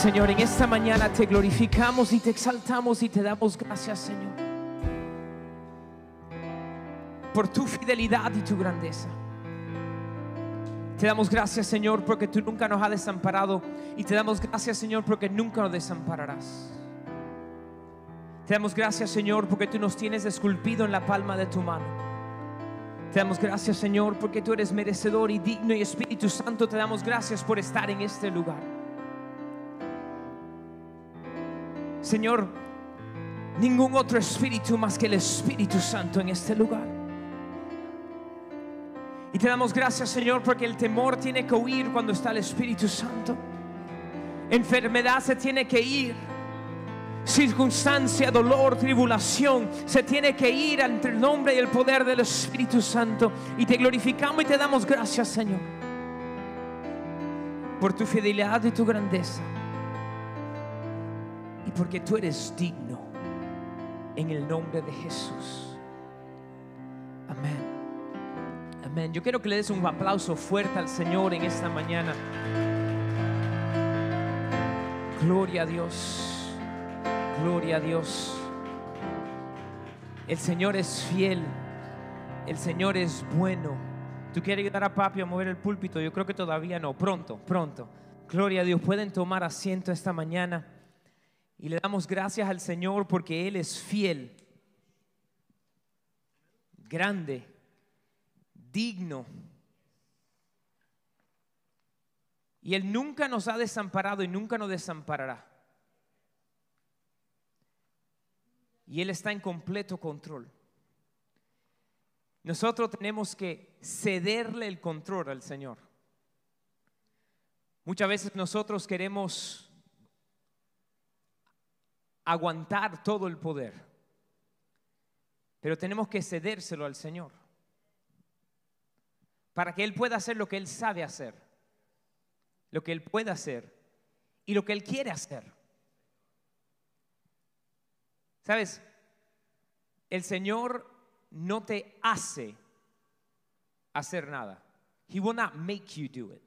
Señor, en esta mañana te glorificamos y te exaltamos y te damos gracias, Señor, por tu fidelidad y tu grandeza. Te damos gracias, Señor, porque tú nunca nos has desamparado y te damos gracias, Señor, porque nunca nos desampararás. Te damos gracias, Señor, porque tú nos tienes esculpido en la palma de tu mano. Te damos gracias, Señor, porque tú eres merecedor y digno y Espíritu Santo, te damos gracias por estar en este lugar. Señor, ningún otro espíritu más que el Espíritu Santo en este lugar. Y te damos gracias, Señor, porque el temor tiene que huir cuando está el Espíritu Santo. Enfermedad se tiene que ir. Circunstancia, dolor, tribulación se tiene que ir entre el nombre y el poder del Espíritu Santo. Y te glorificamos y te damos gracias, Señor, por tu fidelidad y tu grandeza y porque tú eres digno en el nombre de Jesús. Amén. Amén. Yo quiero que le des un aplauso fuerte al Señor en esta mañana. Gloria a Dios. Gloria a Dios. El Señor es fiel. El Señor es bueno. ¿Tú quieres ayudar a papi a mover el púlpito? Yo creo que todavía no. Pronto, pronto. Gloria a Dios. Pueden tomar asiento esta mañana. Y le damos gracias al Señor porque Él es fiel, grande, digno. Y Él nunca nos ha desamparado y nunca nos desamparará. Y Él está en completo control. Nosotros tenemos que cederle el control al Señor. Muchas veces nosotros queremos aguantar todo el poder. Pero tenemos que cedérselo al Señor. Para que Él pueda hacer lo que Él sabe hacer. Lo que Él puede hacer. Y lo que Él quiere hacer. ¿Sabes? El Señor no te hace hacer nada. He will not make you do it.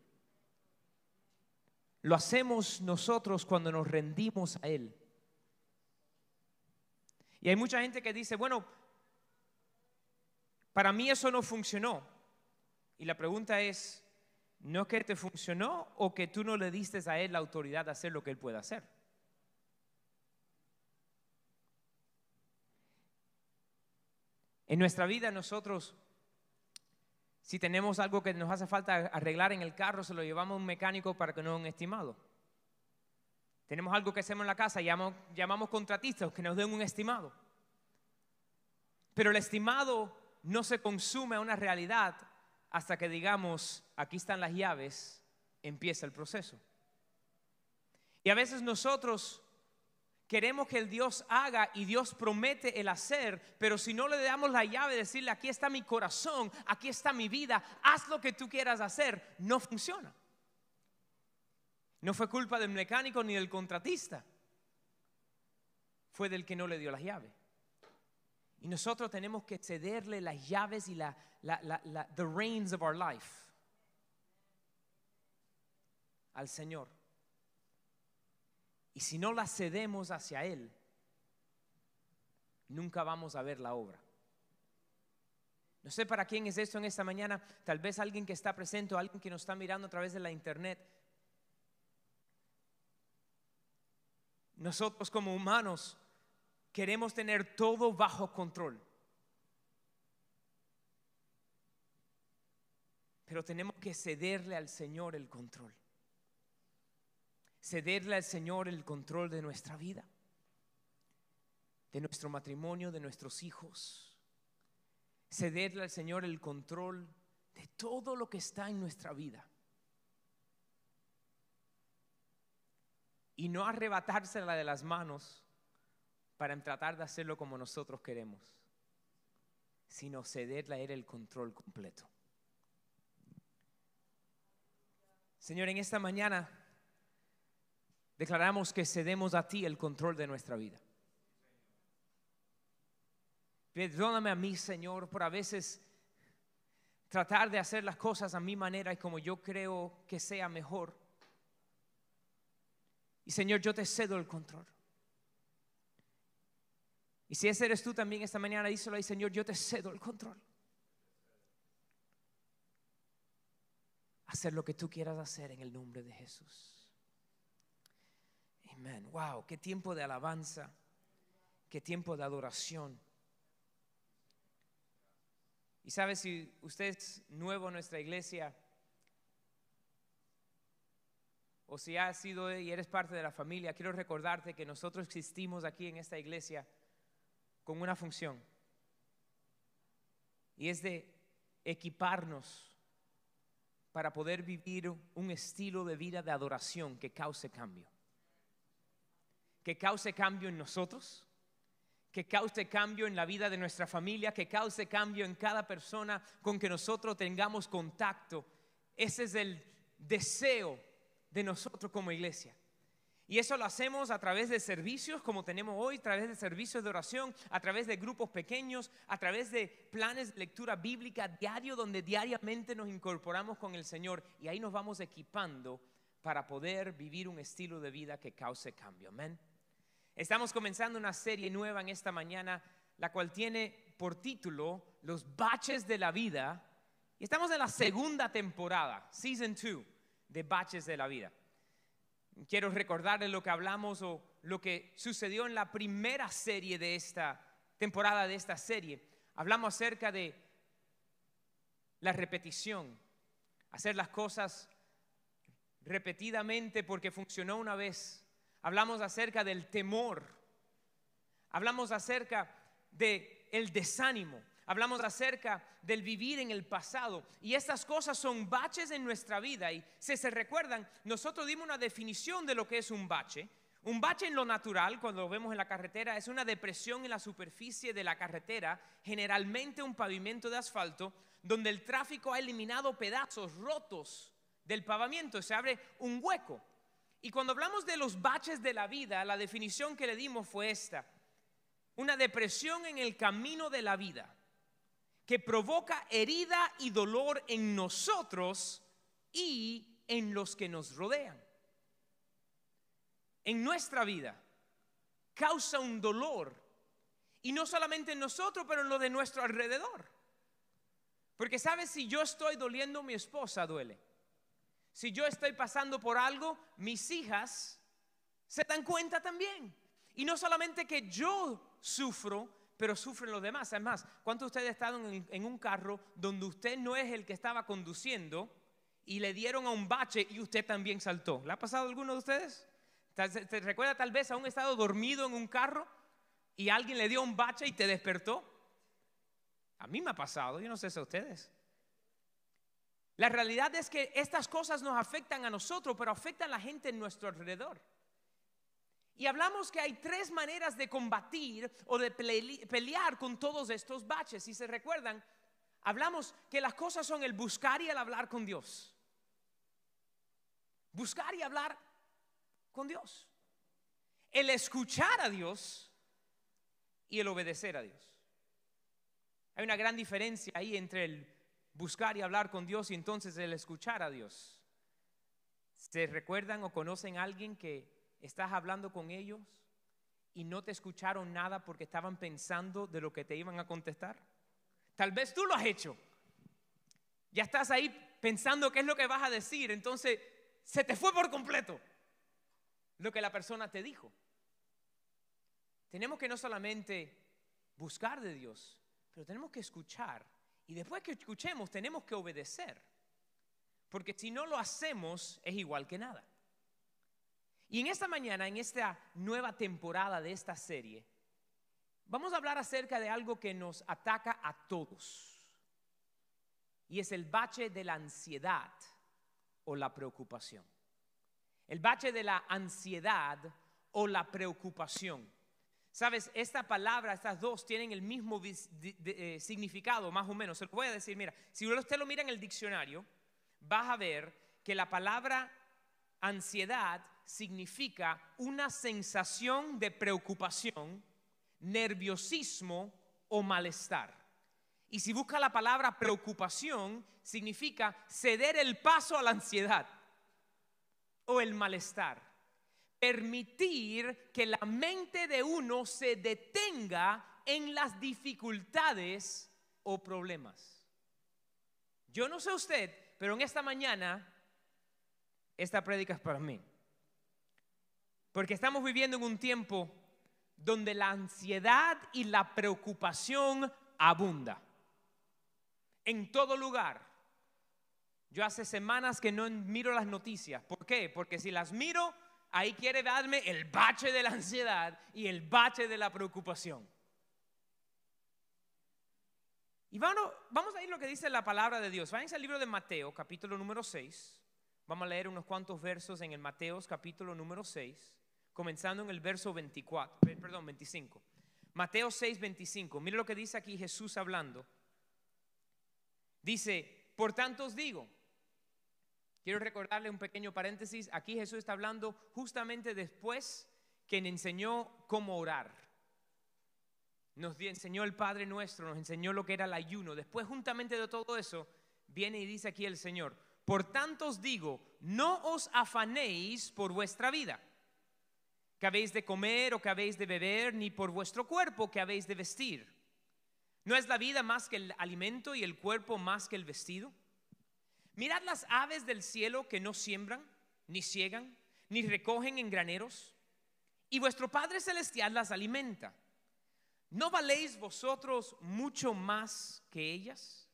Lo hacemos nosotros cuando nos rendimos a Él. Y hay mucha gente que dice, bueno, para mí eso no funcionó. Y la pregunta es, ¿no que te funcionó o que tú no le diste a él la autoridad de hacer lo que él puede hacer? En nuestra vida nosotros, si tenemos algo que nos hace falta arreglar en el carro, se lo llevamos a un mecánico para que nos un estimado. Tenemos algo que hacemos en la casa, llamamos, contratistas que nos den un estimado. Pero el estimado no se consume a una realidad hasta que digamos, aquí están las llaves, empieza el proceso. Y a veces nosotros queremos que el Dios haga y Dios promete el hacer, pero si no le damos la llave, decirle, aquí está mi corazón, aquí está mi vida, haz lo que tú quieras hacer, no funciona. No fue culpa del mecánico ni del contratista. Fue del que no le dio las llaves. Y nosotros tenemos que cederle las llaves y la, the reins of our life al Señor. Y si no las cedemos hacia Él, nunca vamos a ver la obra. No sé para quién es esto en esta mañana, tal vez alguien que está presente o alguien que nos está mirando a través de la internet Nosotros como humanos queremos tener todo bajo control. Pero tenemos que cederle al Señor el control. Cederle al Señor el control de nuestra vida, de nuestro matrimonio, de nuestros hijos. Cederle al Señor el control de todo lo que está en nuestra vida. Y no arrebatársela de las manos para tratar de hacerlo como nosotros queremos, sino cederle a Él el control completo. Señor, en esta mañana declaramos que cedemos a ti el control de nuestra vida. Perdóname a mí, Señor, por a veces tratar de hacer las cosas a mi manera y como yo creo que sea mejor. Y Señor, yo te cedo el control. Y si ese eres tú también esta mañana, díselo ahí, Señor, yo te cedo el control. Hacer lo que tú quieras hacer en el nombre de Jesús. Amén. Wow, qué tiempo de alabanza, qué tiempo de adoración. Y sabe, si usted es nuevo en nuestra iglesia, o si has sido y eres parte de la familia, quiero recordarte que nosotros existimos aquí en esta iglesia con una función. Y es de equiparnos para poder vivir un estilo de vida de adoración que cause cambio. Que cause cambio en nosotros, que cause cambio en la vida de nuestra familia, que cause cambio en cada persona con que nosotros tengamos contacto. Ese es el deseo de nosotros como iglesia. Y eso lo hacemos a través de servicios como tenemos hoy, a través de servicios de oración, a través de grupos pequeños, a través de planes de lectura bíblica diario donde diariamente nos incorporamos con el Señor y ahí nos vamos equipando para poder vivir un estilo de vida que cause cambio. Amén. Estamos comenzando una serie nueva en esta mañana, la cual tiene por título Los baches de la vida. Y estamos en la segunda temporada, Season 2 de Baches de la Vida. Quiero recordarles lo que hablamos o lo que sucedió en la primera serie de esta temporada de esta serie. Hablamos acerca de la repetición, hacer las cosas repetidamente porque funcionó una vez. Hablamos acerca del temor. Hablamos acerca de el desánimo. Hablamos acerca del vivir en el pasado. Y estas cosas son baches en nuestra vida. Y si se recuerdan, nosotros dimos una definición de lo que es un bache. Un bache en lo natural, cuando lo vemos en la carretera, es una depresión en la superficie de la carretera, generalmente un pavimento de asfalto, donde el tráfico ha eliminado pedazos rotos del pavimento, se abre un hueco. Y cuando hablamos de los baches de la vida, la definición que le dimos fue esta, una depresión en el camino de la vida que provoca herida y dolor en nosotros y en los que nos rodean. En nuestra vida causa un dolor y no solamente en nosotros, pero en lo de nuestro alrededor. Porque sabes, si yo estoy doliendo, mi esposa duele. Si yo estoy pasando por algo, mis hijas se dan cuenta también. Y no solamente que yo sufro, pero sufren los demás. Además, ¿cuántos de ustedes estado en, un carro donde usted no es el que estaba conduciendo y le dieron a un bache y usted también saltó? ¿Le ha pasado a alguno de ustedes? ¿Te recuerda tal vez a un estado dormido en un carro y alguien le dio un bache y te despertó? A mí me ha pasado, yo no sé si a ustedes. La realidad es que estas cosas nos afectan a nosotros, pero afectan a la gente en nuestro alrededor. Y hablamos que hay tres maneras de combatir o de pelear con todos estos baches. Si se recuerdan, hablamos que las cosas son el buscar y el hablar con Dios. Buscar y hablar con Dios. El escuchar a Dios y el obedecer a Dios. Hay una gran diferencia ahí entre el buscar y hablar con Dios y entonces el escuchar a Dios. ¿Se recuerdan o conocen a alguien que estás hablando con ellos y no te escucharon nada porque estaban pensando de lo que te iban a contestar? Tal vez tú lo has hecho. Ya estás ahí pensando qué es lo que vas a decir, entonces se te fue por completo lo que la persona te dijo. Tenemos que no solamente buscar de Dios, pero tenemos que escuchar. Y después que escuchemos, tenemos que obedecer. Porque si no lo hacemos, es igual que nada. Y en esta mañana, en esta nueva temporada de esta serie, vamos a hablar acerca de algo que nos ataca a todos. Y es el bache de la ansiedad o la preocupación. El bache de la ansiedad o la preocupación. Sabes, esta palabra, estas dos tienen el mismo eh, significado, más o menos. Se lo voy a decir, mira, si usted lo mira en el diccionario, vas a ver que la palabra ansiedad significa una sensación de preocupación, nerviosismo o malestar. Y si busca la palabra preocupación, significa ceder el paso a la ansiedad o el malestar. permitir que la mente de uno se detenga en las dificultades o problemas. Yo no sé usted, pero en esta mañana esta prédica es para mí. Porque estamos viviendo en un tiempo donde la ansiedad y la preocupación abunda. En todo lugar. Yo hace semanas que no miro las noticias. ¿Por qué? Porque si las miro, ahí quiere darme el bache de la ansiedad y el bache de la preocupación. Y vamos, vamos a ir lo que dice la palabra de Dios. Váyanse al libro de Mateo, capítulo número 6. Vamos a leer unos cuantos versos en el Mateos, capítulo número 6 comenzando en el verso 24, perdón, 25. Mateo 6, 25. Mire lo que dice aquí Jesús hablando. Dice, por tanto os digo, quiero recordarle un pequeño paréntesis, aquí Jesús está hablando justamente después que le enseñó cómo orar. Nos enseñó el Padre nuestro, nos enseñó lo que era el ayuno. Después, juntamente de todo eso, viene y dice aquí el Señor, por tanto os digo, no os afanéis por vuestra vida que habéis de comer o que habéis de beber, ni por vuestro cuerpo que habéis de vestir. ¿No es la vida más que el alimento y el cuerpo más que el vestido? Mirad las aves del cielo que no siembran, ni ciegan, ni recogen en graneros, y vuestro Padre Celestial las alimenta. ¿No valéis vosotros mucho más que ellas?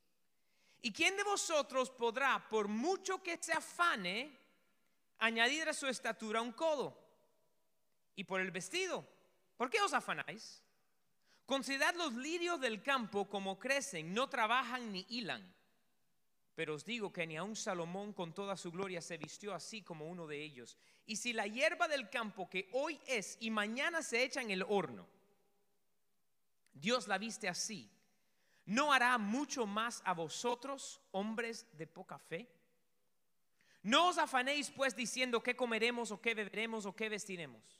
¿Y quién de vosotros podrá, por mucho que se afane, añadir a su estatura un codo? Y por el vestido. ¿Por qué os afanáis? Considerad los lirios del campo como crecen, no trabajan ni hilan. Pero os digo que ni aun Salomón con toda su gloria se vistió así como uno de ellos. Y si la hierba del campo que hoy es y mañana se echa en el horno, Dios la viste así, ¿no hará mucho más a vosotros, hombres de poca fe? No os afanéis pues diciendo qué comeremos o qué beberemos o qué vestiremos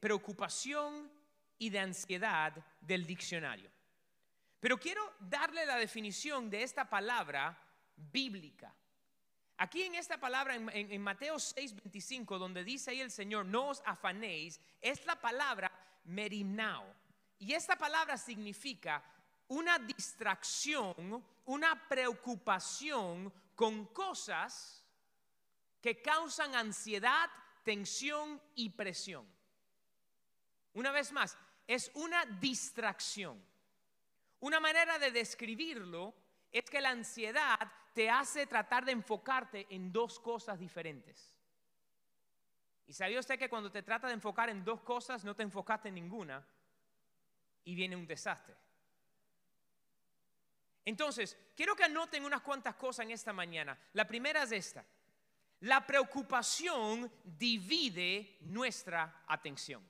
preocupación y de ansiedad del diccionario. Pero quiero darle la definición de esta palabra bíblica. Aquí en esta palabra, en, Mateo 6:25, donde dice ahí el Señor, no os afanéis, es la palabra merimnao. Y esta palabra significa una distracción, una preocupación con cosas que causan ansiedad, tensión y presión. Una vez más, es una distracción. Una manera de describirlo es que la ansiedad te hace tratar de enfocarte en dos cosas diferentes. Y sabía usted que cuando te trata de enfocar en dos cosas, no te enfocaste en ninguna y viene un desastre. Entonces, quiero que anoten unas cuantas cosas en esta mañana. La primera es esta. La preocupación divide nuestra atención.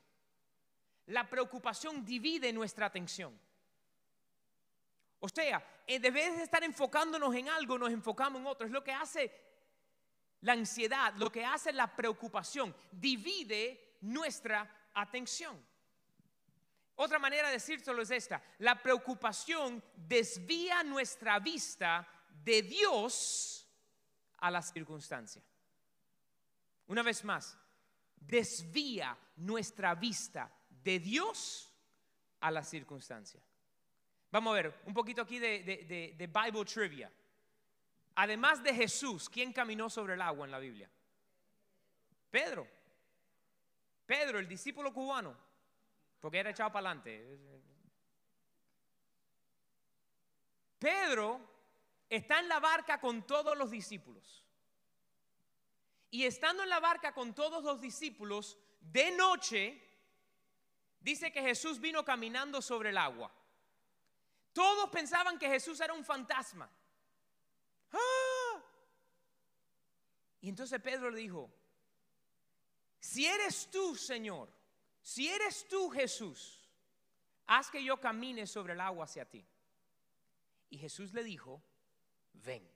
La preocupación divide nuestra atención. O sea, en vez de estar enfocándonos en algo, nos enfocamos en otro. Es lo que hace la ansiedad, lo que hace la preocupación. Divide nuestra atención. Otra manera de decírselo es esta. La preocupación desvía nuestra vista de Dios a la circunstancia. Una vez más, desvía nuestra vista de Dios a la circunstancia. Vamos a ver un poquito aquí de, Bible Trivia. Además de Jesús, ¿quién caminó sobre el agua en la Biblia? Pedro. Pedro, el discípulo cubano, porque era echado para adelante. Pedro está en la barca con todos los discípulos. Y estando en la barca con todos los discípulos, de noche dice que Jesús vino caminando sobre el agua. Todos pensaban que Jesús era un fantasma. ¡Ah! Y entonces Pedro le dijo, si eres tú, Señor, si eres tú Jesús, haz que yo camine sobre el agua hacia ti. Y Jesús le dijo, ven.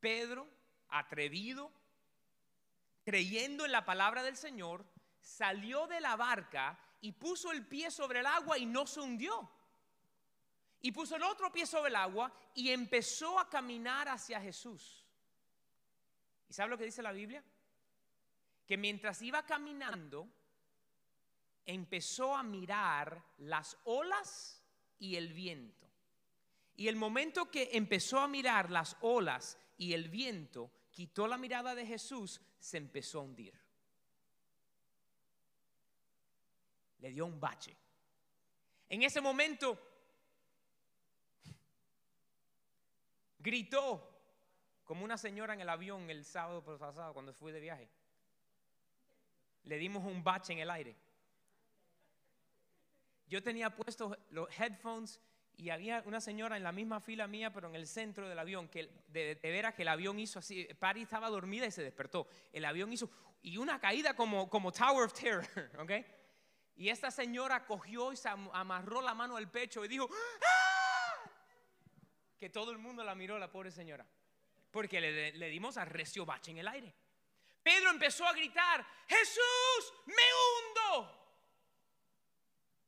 Pedro, atrevido, creyendo en la palabra del Señor, salió de la barca y puso el pie sobre el agua y no se hundió. Y puso el otro pie sobre el agua y empezó a caminar hacia Jesús. ¿Y sabe lo que dice la Biblia? Que mientras iba caminando, empezó a mirar las olas y el viento. Y el momento que empezó a mirar las olas y el viento, quitó la mirada de Jesús, se empezó a hundir. Le dio un bache. En ese momento gritó como una señora en el avión el sábado pasado cuando fui de viaje. Le dimos un bache en el aire. Yo tenía puestos los headphones y había una señora en la misma fila mía, pero en el centro del avión, que de, veras que el avión hizo así, Patty estaba dormida y se despertó. El avión hizo, y una caída como, como Tower of Terror, ¿ok? Y esta señora cogió y se amarró la mano al pecho y dijo, ¡Ah! que todo el mundo la miró, la pobre señora, porque le, dimos a recio bache en el aire. Pedro empezó a gritar, Jesús, me hundo.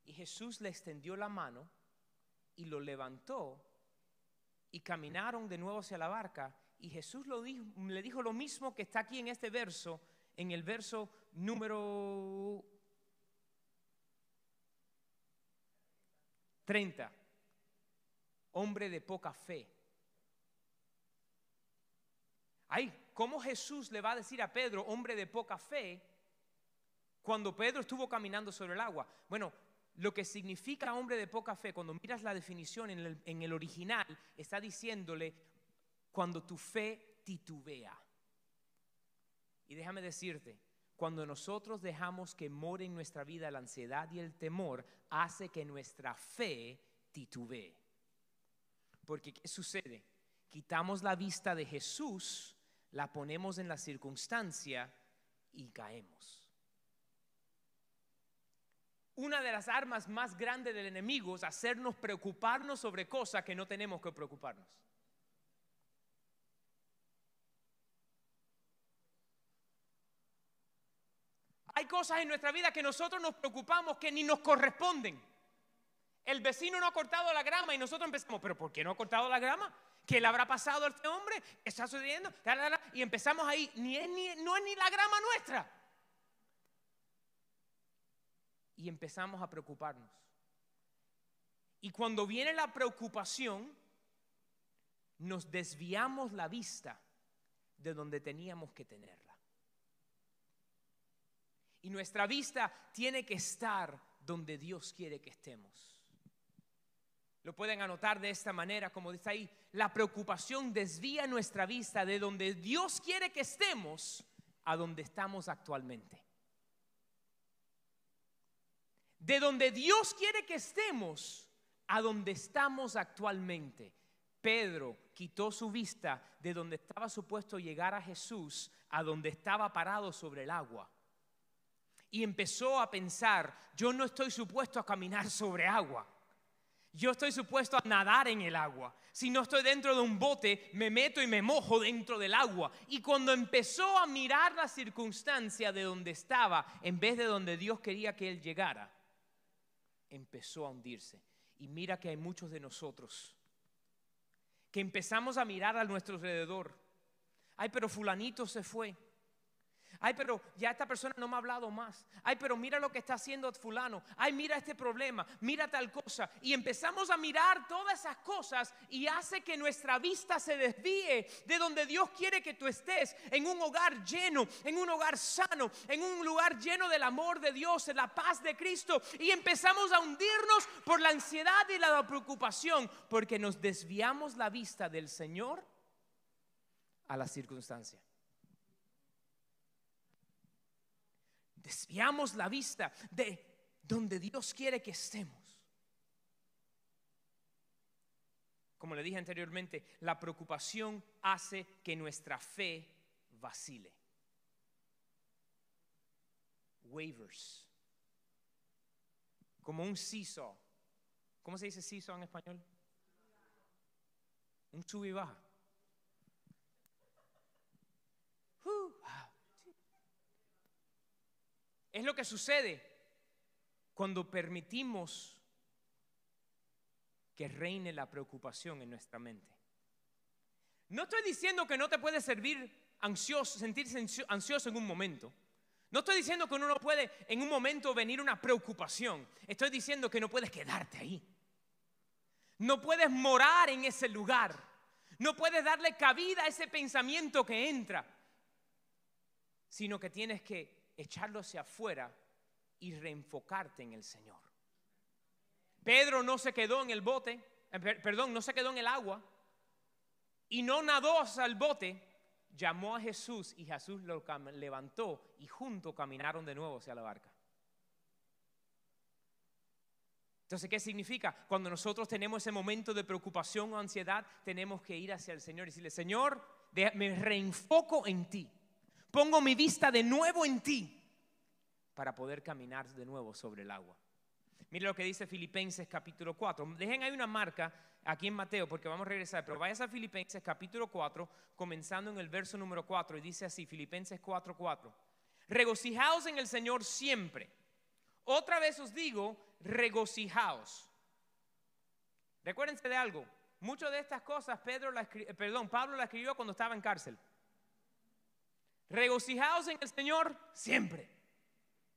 Y Jesús le extendió la mano y lo levantó y caminaron de nuevo hacia la barca. Y Jesús le dijo lo mismo que está aquí en este verso, en el verso número 30. Hombre de poca fe. Ay, ¿cómo Jesús le va a decir a Pedro, hombre de poca fe, cuando Pedro estuvo caminando sobre el agua? Bueno, lo que significa hombre de poca fe, cuando miras la definición en el, original, está diciéndole cuando tu fe titubea. Y déjame decirte, cuando nosotros dejamos que more en nuestra vida la ansiedad y el temor, hace que nuestra fe titubee. Porque ¿qué sucede? Quitamos la vista de Jesús, la ponemos en la circunstancia y caemos una de las armas más grandes del enemigo es hacernos preocuparnos sobre cosas que no tenemos que preocuparnos. Cosas en nuestra vida que nosotros nos preocupamos que ni nos corresponden. El vecino no ha cortado la grama y nosotros empezamos, pero ¿por qué no ha cortado la grama? ¿Qué le habrá pasado a este hombre? ¿Qué está sucediendo? Y empezamos ahí, ni es, ni, no es ni la grama nuestra y empezamos a preocuparnos. Y cuando viene la preocupación, nos desviamos la vista de donde teníamos que tenerla. Y nuestra vista tiene que estar donde Dios quiere que estemos. Lo pueden anotar de esta manera, como dice ahí, la preocupación desvía nuestra vista de donde Dios quiere que estemos a donde estamos actualmente de donde Dios quiere que estemos a donde estamos actualmente. Pedro quitó su vista de donde estaba supuesto llegar a Jesús a donde estaba parado sobre el agua. Y empezó a pensar, yo no estoy supuesto a caminar sobre agua. Yo estoy supuesto a nadar en el agua. Si no estoy dentro de un bote, me meto y me mojo dentro del agua. Y cuando empezó a mirar la circunstancia de donde estaba, en vez de donde Dios quería que él llegara, empezó a hundirse. Y mira que hay muchos de nosotros que empezamos a mirar a nuestro alrededor. Ay, pero fulanito se fue. Ay, pero ya esta persona no me ha hablado más. Ay, pero mira lo que está haciendo fulano. Ay, mira este problema, mira tal cosa. Y empezamos a mirar todas esas cosas y hace que nuestra vista se desvíe de donde Dios quiere que tú estés, en un hogar lleno, en un hogar sano, en un lugar lleno del amor de Dios, en la paz de Cristo. Y empezamos a hundirnos por la ansiedad y la preocupación, porque nos desviamos la vista del Señor a la circunstancia. Desviamos la vista de donde Dios quiere que estemos. Como le dije anteriormente, la preocupación hace que nuestra fe vacile. waivers. Como un seesaw. ¿Cómo se dice seesaw en español? Un sub y baja. Uh, ah, es lo que sucede cuando permitimos que reine la preocupación en nuestra mente. No estoy diciendo que no te puedes servir ansioso, sentirse ansioso en un momento. No estoy diciendo que uno no puede en un momento venir una preocupación. Estoy diciendo que no puedes quedarte ahí. No puedes morar en ese lugar. No puedes darle cabida a ese pensamiento que entra. Sino que tienes que echarlo hacia afuera y reenfocarte en el Señor. Pedro no se quedó en el bote, eh, perdón, no se quedó en el agua y no nadó al bote, llamó a Jesús y Jesús lo levantó y juntos caminaron de nuevo hacia la barca. Entonces, ¿qué significa? Cuando nosotros tenemos ese momento de preocupación o ansiedad, tenemos que ir hacia el Señor y decirle, Señor, me reenfoco en ti. Pongo mi vista de nuevo en ti para poder caminar de nuevo sobre el agua. Mire lo que dice Filipenses capítulo 4. Dejen ahí una marca aquí en Mateo porque vamos a regresar, pero vayas a Filipenses capítulo 4, comenzando en el verso número 4 y dice así, Filipenses 4, 4. Regocijaos en el Señor siempre. Otra vez os digo, regocijaos. Recuérdense de algo, muchas de estas cosas Pedro la perdón, Pablo la escribió cuando estaba en cárcel. Regocijaos en el Señor siempre.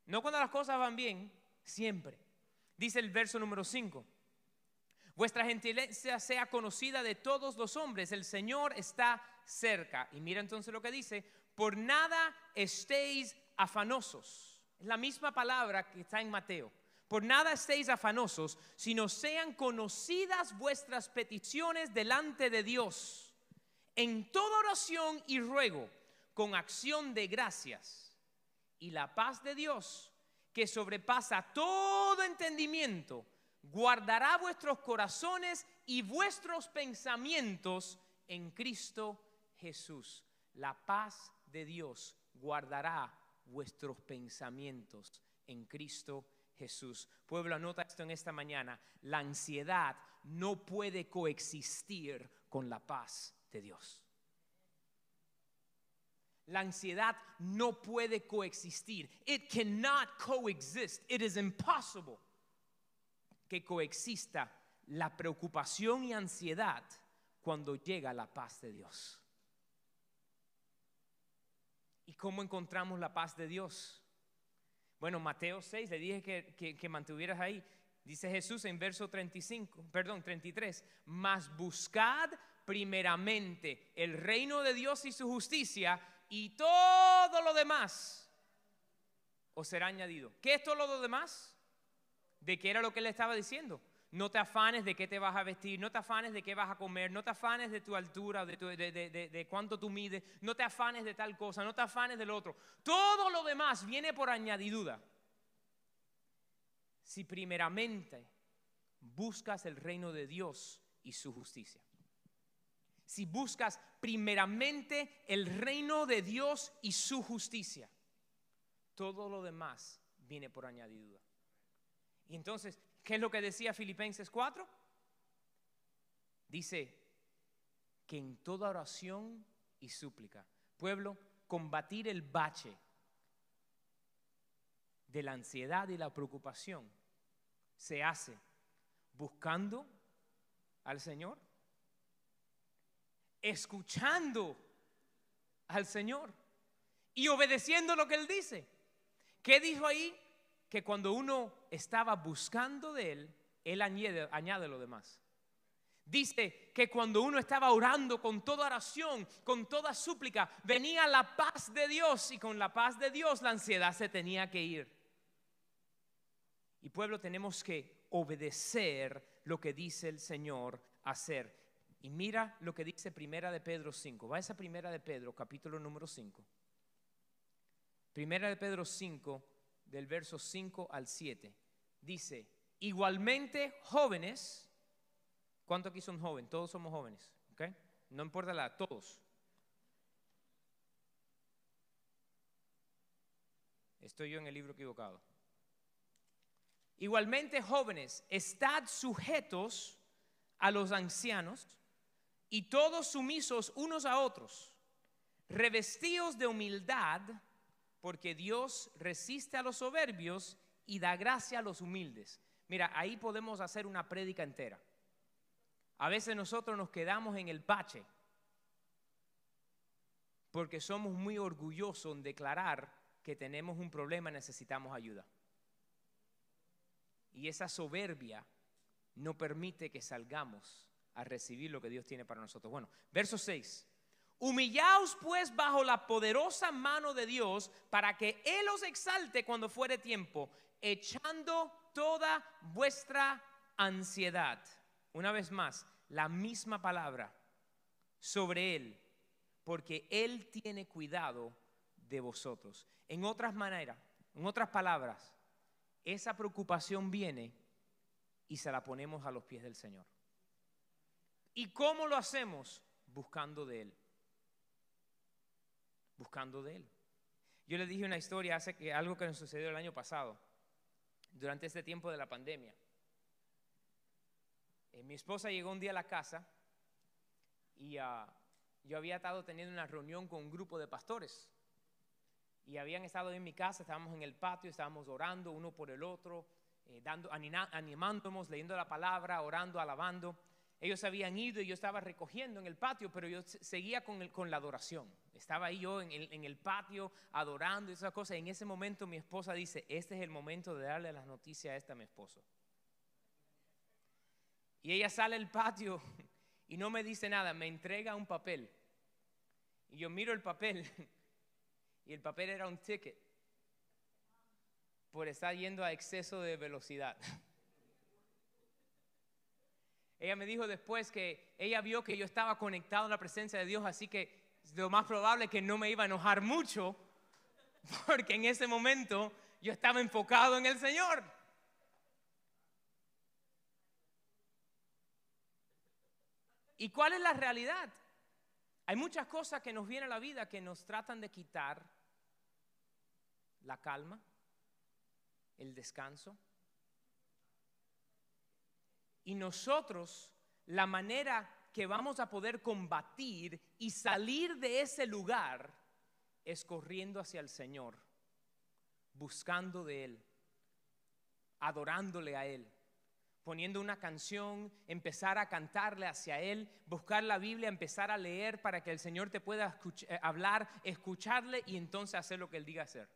No cuando las cosas van bien, siempre. Dice el verso número 5. Vuestra gentileza sea conocida de todos los hombres, el Señor está cerca. Y mira entonces lo que dice, por nada estéis afanosos. Es la misma palabra que está en Mateo. Por nada estéis afanosos, sino sean conocidas vuestras peticiones delante de Dios, en toda oración y ruego, con acción de gracias. Y la paz de Dios, que sobrepasa todo entendimiento, guardará vuestros corazones y vuestros pensamientos en Cristo Jesús. La paz de Dios guardará vuestros pensamientos en Cristo Jesús. Pueblo, anota esto en esta mañana. La ansiedad no puede coexistir con la paz de Dios. La ansiedad no puede coexistir. It cannot coexist. It is impossible que coexista la preocupación y ansiedad cuando llega la paz de Dios. ¿Y cómo encontramos la paz de Dios? Bueno, Mateo 6, le dije que, que, mantuvieras ahí. Dice Jesús en verso 35, perdón, 33, mas buscad primeramente el reino de Dios y su justicia y todo lo demás os será añadido. ¿Qué es todo lo demás? ¿De qué era lo que él estaba diciendo? No te afanes de qué te vas a vestir, no te afanes de qué vas a comer, no te afanes de tu altura, de, de, cuánto tú mides, no te afanes de tal cosa, no te afanes del otro. Todo lo demás viene por añadidura. Si primeramente buscas el reino de Dios y su justicia. Si buscas primeramente el reino de Dios y su justicia, todo lo demás viene por añadidura. Y entonces, ¿Qué es lo que decía Filipenses 4? Dice que en toda oración y súplica, pueblo, combatir el bache de la ansiedad y la preocupación se hace buscando al Señor, escuchando al Señor y obedeciendo lo que Él dice. ¿Qué dijo ahí? que cuando uno estaba buscando de Él, Él añade, lo demás. Dice que cuando uno estaba orando con toda oración, con toda súplica, venía la paz de Dios y con la paz de Dios la ansiedad se tenía que ir. Y pueblo tenemos que obedecer lo que dice el Señor hacer. Y mira lo que dice Primera de Pedro 5. Va a esa Primera de Pedro, capítulo número 5. Primera de Pedro 5, del verso 5 al 7. Dice, igualmente jóvenes, ¿cuánto aquí son jóvenes? Todos somos jóvenes, ¿ok? No importa la, todos. Estoy yo en el libro equivocado. Igualmente, jóvenes, estad sujetos a los ancianos y todos sumisos unos a otros, revestidos de humildad, porque Dios resiste a los soberbios y da gracia a los humildes. Mira, ahí podemos hacer una prédica entera. A veces nosotros nos quedamos en el bache porque somos muy orgullosos en declarar que tenemos un problema y necesitamos ayuda. Y esa soberbia no permite que salgamos a recibir lo que Dios tiene para nosotros. Bueno, verso 6. Humillaos pues bajo la poderosa mano de Dios para que Él os exalte cuando fuere tiempo, echando toda vuestra ansiedad. Una vez más, la misma palabra sobre Él, porque Él tiene cuidado de vosotros. En otras maneras, en otras palabras, esa preocupación viene y se la ponemos a los pies del Señor. ¿Y cómo lo hacemos? Buscando de Él. Buscando de Él. Yo le dije una historia hace que algo que nos sucedió el año pasado, durante este tiempo de la pandemia. Eh, mi esposa llegó un día a la casa y ah, yo había estado teniendo una reunión con un grupo de pastores y habían estado en mi casa, estábamos en el patio, estábamos orando uno por el otro, eh, dando, animándonos, leyendo la palabra, orando, alabando. Ellos habían ido y yo estaba recogiendo en el patio, pero yo seguía con, el, con la adoración. Estaba ahí yo en el, en el patio adorando y esas cosas. En ese momento mi esposa dice, este es el momento de darle las noticias a este a mi esposo. Y ella sale al patio y no me dice nada, me entrega un papel. Y yo miro el papel y el papel era un ticket por estar yendo a exceso de velocidad. Ella me dijo después que ella vio que yo estaba conectado en la presencia de Dios, así que lo más probable es que no me iba a enojar mucho, porque en ese momento yo estaba enfocado en el Señor. ¿Y cuál es la realidad? Hay muchas cosas que nos vienen a la vida que nos tratan de quitar la calma, el descanso. Y nosotros, la manera que vamos a poder combatir y salir de ese lugar es corriendo hacia el Señor, buscando de Él, adorándole a Él poniendo una canción, empezar a cantarle hacia Él, buscar la Biblia, empezar a leer para que el Señor te pueda eh, hablar, escucharle y entonces hacer lo que Él diga hacer.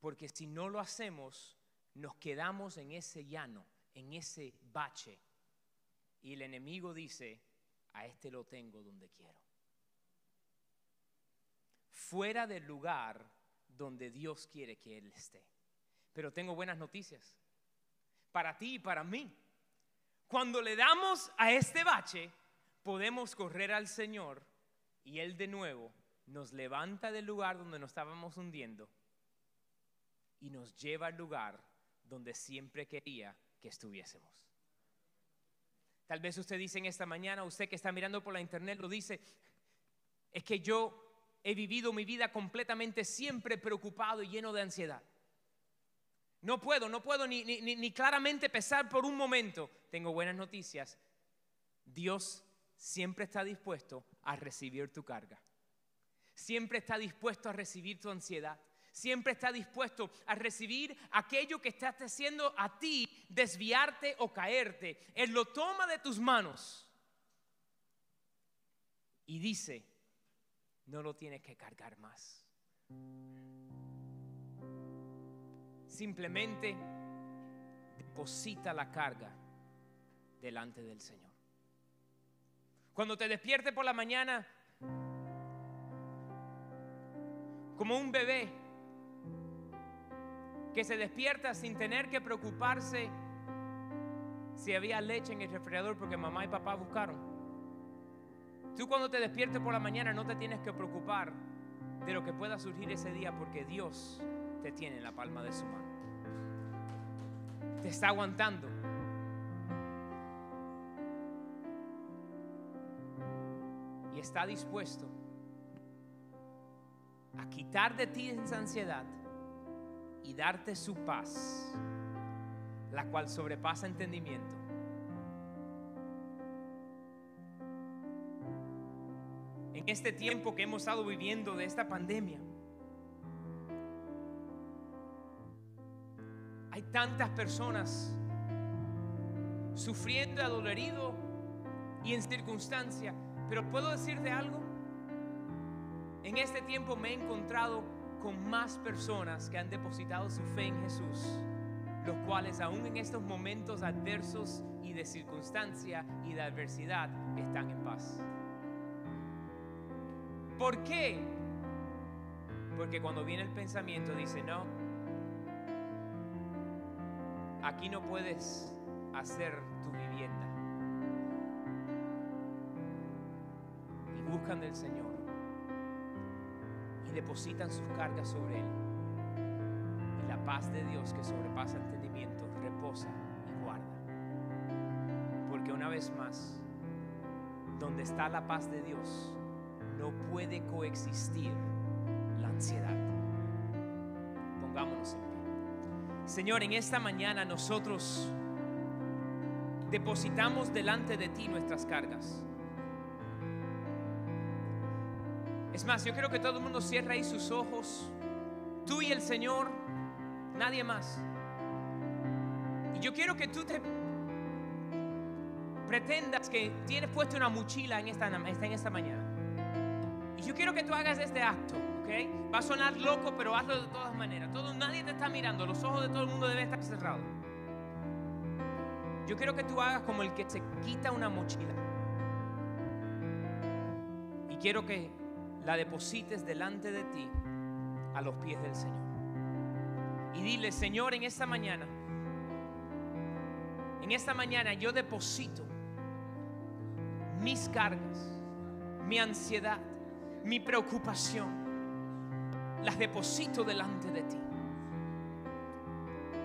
Porque si no lo hacemos, nos quedamos en ese llano, en ese bache. Y el enemigo dice, a este lo tengo donde quiero. Fuera del lugar donde Dios quiere que Él esté. Pero tengo buenas noticias para ti y para mí. Cuando le damos a este bache, podemos correr al Señor y Él de nuevo nos levanta del lugar donde nos estábamos hundiendo y nos lleva al lugar donde siempre quería que estuviésemos. Tal vez usted dice en esta mañana, usted que está mirando por la internet lo dice, es que yo he vivido mi vida completamente siempre preocupado y lleno de ansiedad. No puedo, no puedo ni, ni, claramente pesar por un momento. Tengo buenas noticias. Dios siempre está dispuesto a recibir tu carga. Siempre está dispuesto a recibir tu ansiedad. Siempre está dispuesto a recibir aquello que estás haciendo a ti desviarte o caerte. Él lo toma de tus manos y dice, no lo tienes que cargar más. Simplemente deposita la carga delante del Señor. Cuando te despiertes por la mañana, como un bebé que se despierta sin tener que preocuparse si había leche en el refrigerador porque mamá y papá buscaron. Tú cuando te despiertes por la mañana no te tienes que preocupar de lo que pueda surgir ese día porque Dios te tiene en la palma de su mano. Te está aguantando. Y está dispuesto a quitar de ti esa ansiedad y darte su paz, la cual sobrepasa entendimiento. En este tiempo que hemos estado viviendo de esta pandemia, hay tantas personas sufriendo, adolorido y en circunstancia. Pero puedo decirte algo, en este tiempo me he encontrado con más personas que han depositado su fe en Jesús, los cuales aún en estos momentos adversos y de circunstancia y de adversidad están en paz. ¿Por qué? Porque cuando viene el pensamiento dice, no, aquí no puedes hacer tu vivienda. Y buscan del Señor depositan sus cargas sobre Él. Y la paz de Dios que sobrepasa entendimiento reposa y guarda. Porque una vez más, donde está la paz de Dios, no puede coexistir la ansiedad. Pongámonos en pie. Señor, en esta mañana nosotros depositamos delante de ti nuestras cargas. Es más, yo quiero que todo el mundo cierre ahí sus ojos. Tú y el Señor, nadie más. Y yo quiero que tú te pretendas que tienes puesto una mochila en esta, en esta mañana. Y yo quiero que tú hagas este acto, ¿ok? Va a sonar loco, pero hazlo de todas maneras. Todo, nadie te está mirando, los ojos de todo el mundo deben estar cerrados. Yo quiero que tú hagas como el que se quita una mochila. Y quiero que la deposites delante de ti a los pies del Señor. Y dile, Señor, en esta mañana, en esta mañana yo deposito mis cargas, mi ansiedad, mi preocupación, las deposito delante de ti.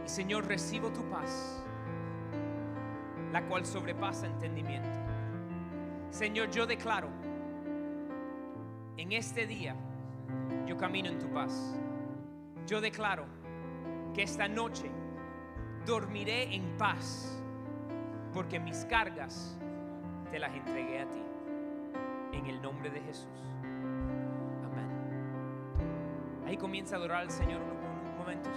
Y Señor, recibo tu paz, la cual sobrepasa entendimiento. Señor, yo declaro en este día yo camino en tu paz. Yo declaro que esta noche dormiré en paz porque mis cargas te las entregué a ti. En el nombre de Jesús. Amén. Ahí comienza a adorar al Señor unos momentos.